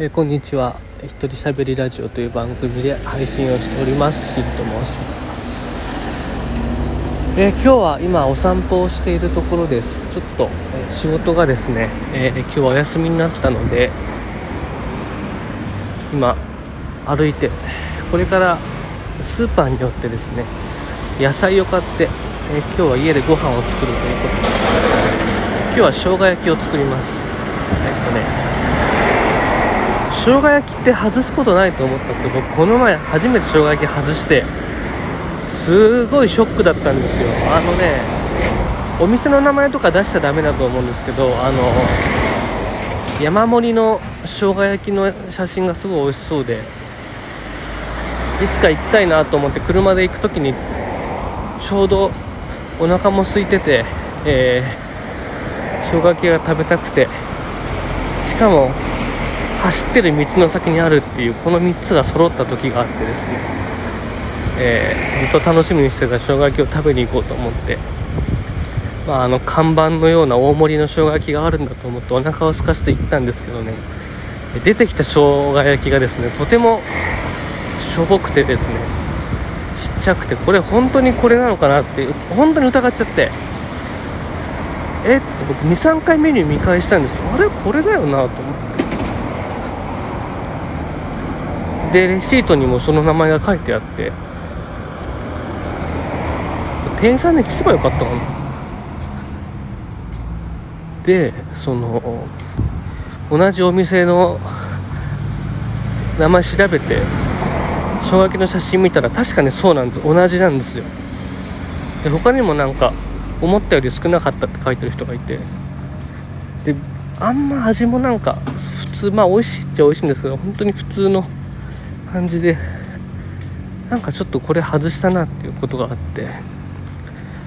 えーこんにちは。一人喋りラジオという番組で配信をしております。ヒルと申します、えー今日は今お散歩をしているところです。ちょっと、え仕事がですね、えー今日はお休みになったので今歩いてこれからスーパーに寄ってですね野菜を買って、えー今日は家でご飯を作るということで今日は生姜焼きを作ります。えっとね生姜焼きって外すことないと思ったんですけど僕この前初めて生姜焼き外してすごいショックだったんですよ。あのねお店の名前とか出しちゃダメだと思うんですけどあの山盛りの生姜焼きの写真がすごい美味しそうでいつか行きたいなと思って車で行く時にちょうどお腹も空いてて、えー生姜焼きが食べたくてしかも走ってる道の先にあるっていうこの3つが揃った時があってですね、えーずっと楽しみにしてた生姜焼きを食べに行こうと思って、まあ、あの看板のような大盛りの生姜焼きがあるんだと思ってお腹を空かせて行ったんですけどね。出てきた生姜焼きがですねとてもしょぼくてですねちっちゃくてこれ本当にこれなのかなって本当に疑っちゃって。えって僕23回メニュー見返したんです。あれ？これだよなと思って。でレシートにもその名前が書いてあって。店員さんに聞けばよかったかな。でその同じお店の名前調べて生姜焼きの写真見たら確かにそうなんです。同じなんですよ。で他にもなんか思ったより少なかったって書いてる人がいて。であんま味もなんか普通まあ美味しいっちゃ美味しいんですけど本当に普通の感じでなんかちょっとこれ外したなっていうことがあって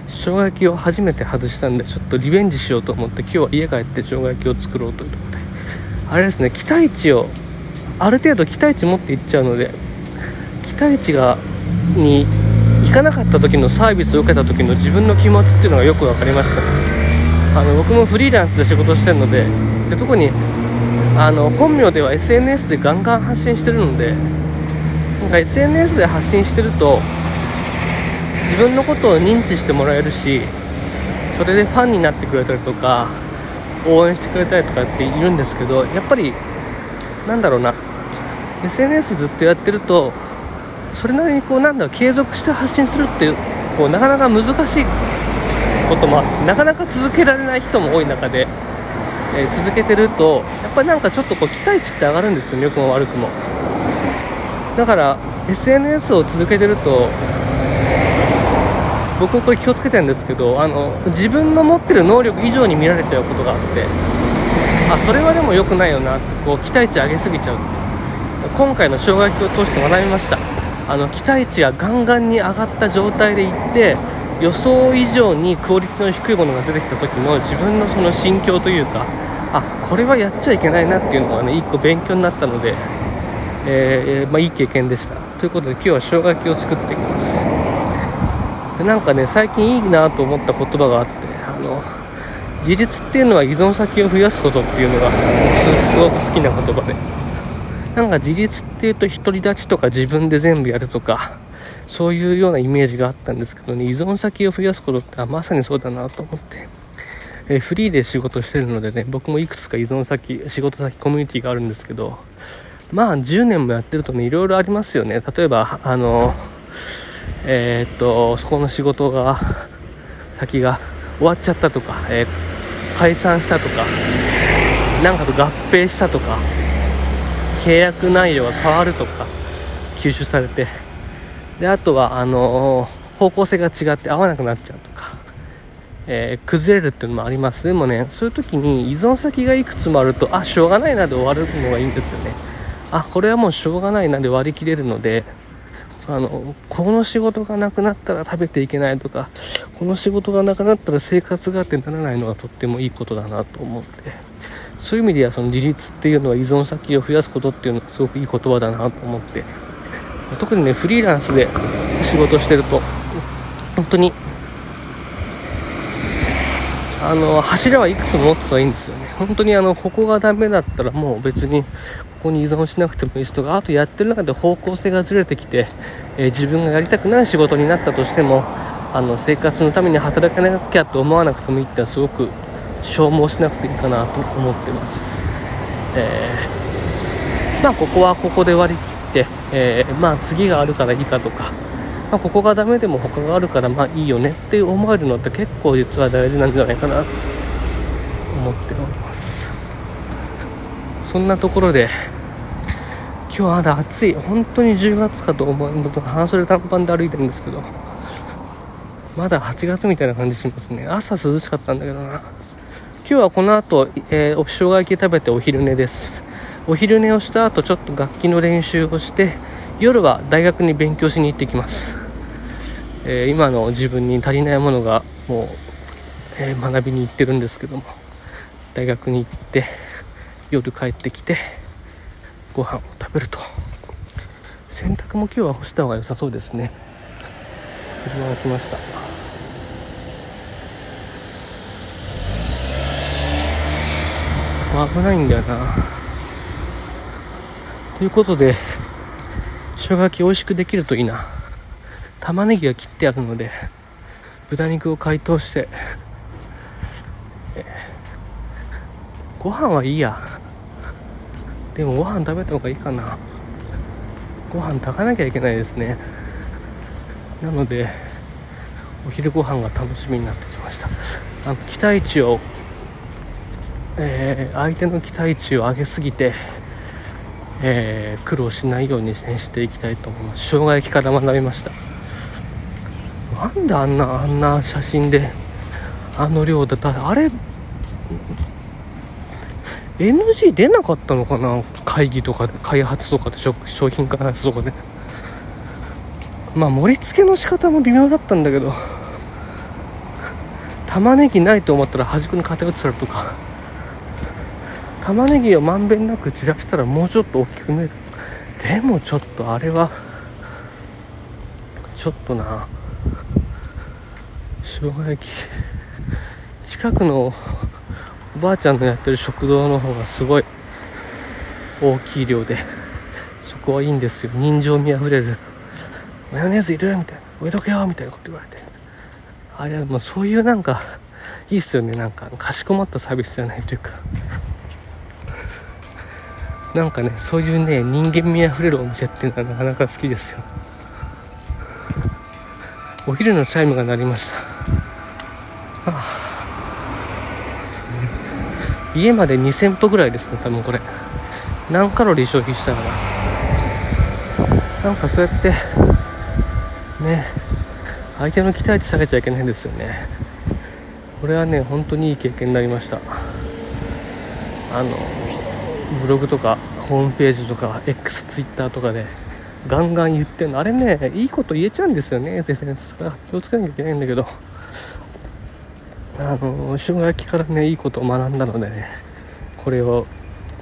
生姜焼きを初めて外したんでちょっとリベンジしようと思って今日は家帰って生姜焼きを作ろうというところで。あれですね期待値をある程度期待値持っていっちゃうので期待値がに行かなかった時のサービスを受けた時の自分の気持ちっていうのがよく分かりました。あの僕もフリーランスで仕事してるのでで特にあの本名では SNS でガンガン発信してるのでなんか SNS で発信してると自分のことを認知してもらえるしそれでファンになってくれたりとか応援してくれたりとかっているんですけどやっぱりなんだろうな。SNS ずっとやってるとそれなりにこうなんだろう継続して発信するってこうなかなか難しいこともなかなか続けられない人も多い中で、えー続けてるとやっぱりなんかちょっとこう期待値って上がるんですよね。良くも悪くも。だから SNS を続けてると僕はこれ気をつけてるんですけどあの自分の持ってる能力以上に見られちゃうことがあってあそれはでも良くないよなってこう期待値上げすぎちゃうって今回の生姜焼きを通して学びました。あの期待値がガンガンに上がった状態でいって予想以上にクオリティの低いものが出てきた時の自分のその心境というかあこれはやっちゃいけないなっていうのがね一個勉強になったので、えーまあ、いい経験でした。ということで今日は生姜焼きを作っていきます。でなんかね最近いいなと思った言葉があってあの自立っていうのは依存先を増やすことっていうのがすごく好きな言葉で。なんか自立っていうと独り立ちとか自分で全部やるとかそういうようなイメージがあったんですけどね依存先を増やすことってまさにそうだなと思って、えフリーで仕事してるのでね僕もいくつか依存先仕事先コミュニティがあるんですけどまあ10年もやってるとねいろいろありますよね。例えばあのえーっとそこの仕事が先が終わっちゃったとか、えー解散したとかなんかと合併したとか契約内容が変わるとか吸収されてであとはあの方向性が違って合わなくなっちゃうとか、えー崩れるっていうのもあります。でもねそういう時に依存先がいくつもあるとあしょうがないなで終わるのがいいんですよね。あこれはもうしょうがないなで割り切れるのであのこの仕事がなくなったら食べていけないとかこの仕事がなくなったら生活がってならないのがとってもいいことだなと思って。そういう意味ではその自立っていうのは依存先を増やすことっていうのはすごくいい言葉だなと思って。特にねフリーランスで仕事してると本当にあの柱はいくつも持ってたらいいんですよね。本当にあのここがダメだったらもう別にここに依存しなくてもいいしとかあとやってる中で方向性がずれてきて、えー、自分がやりたくない仕事になったとしてもあの生活のために働かなきゃと思わなくてもいいってのはすごく消耗しなくていいかなと思ってます、えー、まあここはここで割り切って、えー、まあ次があるからいいかとかまあ、ここがダメでも他があるからまあいいよねって思えるのって結構実は大事なんじゃないかな。思っております。そんなところで今日はまだ暑い。本当に10月かと思う半袖短パンで歩いてるんですけどまだ8月みたいな感じしますね。朝涼しかったんだけどな。今日はこの後、えー、お生姜焼き食べてお昼寝です。お昼寝をした後ちょっと楽器の練習をして夜は大学に勉強しに行ってきます。えー、今の自分に足りないものがもう、えー、学びに行ってるんですけども。大学に行って夜帰ってきてご飯を食べると。洗濯も今日は干した方が良さそうですね。車が来ました。危ないんだよな。ということで生姜焼き美味しくできるといいな。玉ねぎが切ってあるので豚肉を解凍してご飯はいいや。でもご飯食べた方がいいかな。ご飯炊かなきゃいけないですね。なのでお昼ご飯が楽しみになってきました。あの期待値を、えー、相手の期待値を上げすぎてえー、苦労しないようにしていきたいと思います。生姜焼きから学びました。なんであんなあんな写真であの量だった？あれ NG 出なかったのかな？会議とかで開発とかで商品開発とかでまあ盛り付けの仕方も微妙だったんだけど。玉ねぎないと思ったら端っこに偏ってたりとか。玉ねぎをまんべんなく散らしたらもうちょっと大きく見える。でもちょっとあれはちょっとな。生姜焼き近くのばあちゃんのやってる食堂の方がすごい大きい量でそこはいいんですよ。人情味あふれる。マヨネーズいるみたいな。置いとけよみたいなこと言われて。あれはもうそういうなんかいいっすよね。なんかかしこまったサービスじゃないというか。なんかねそういうね人間味あふれるお店っていうのはなかなか好きですよ。お昼のチャイムが鳴りました、はあ、家まで2000歩ぐらいですね多分これ。何カロリー消費したかな。なんかそうやってね相手の期待値下げちゃいけないんですよね。これはね本当にいい経験になりました。あのブログとかホームページとか X ツイッターとかでガンガン言ってんの。あれねいいこと言えちゃうんですよね。先生気をつけなきゃいけないんだけど。あの生姜焼きからねいいことを学んだのでねこれを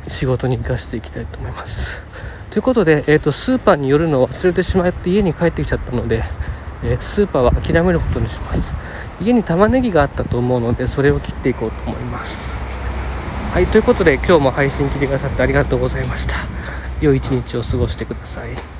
仕事に生かしていきたいと思います。ということで、えーと、スーパーに寄るのを忘れてしまって家に帰ってきちゃったので、えー、スーパーは諦めることにします。家に玉ねぎがあったと思うのでそれを切っていこうと思います。はいということで今日も配信聞いてくださってありがとうございました。良い一日を過ごしてください。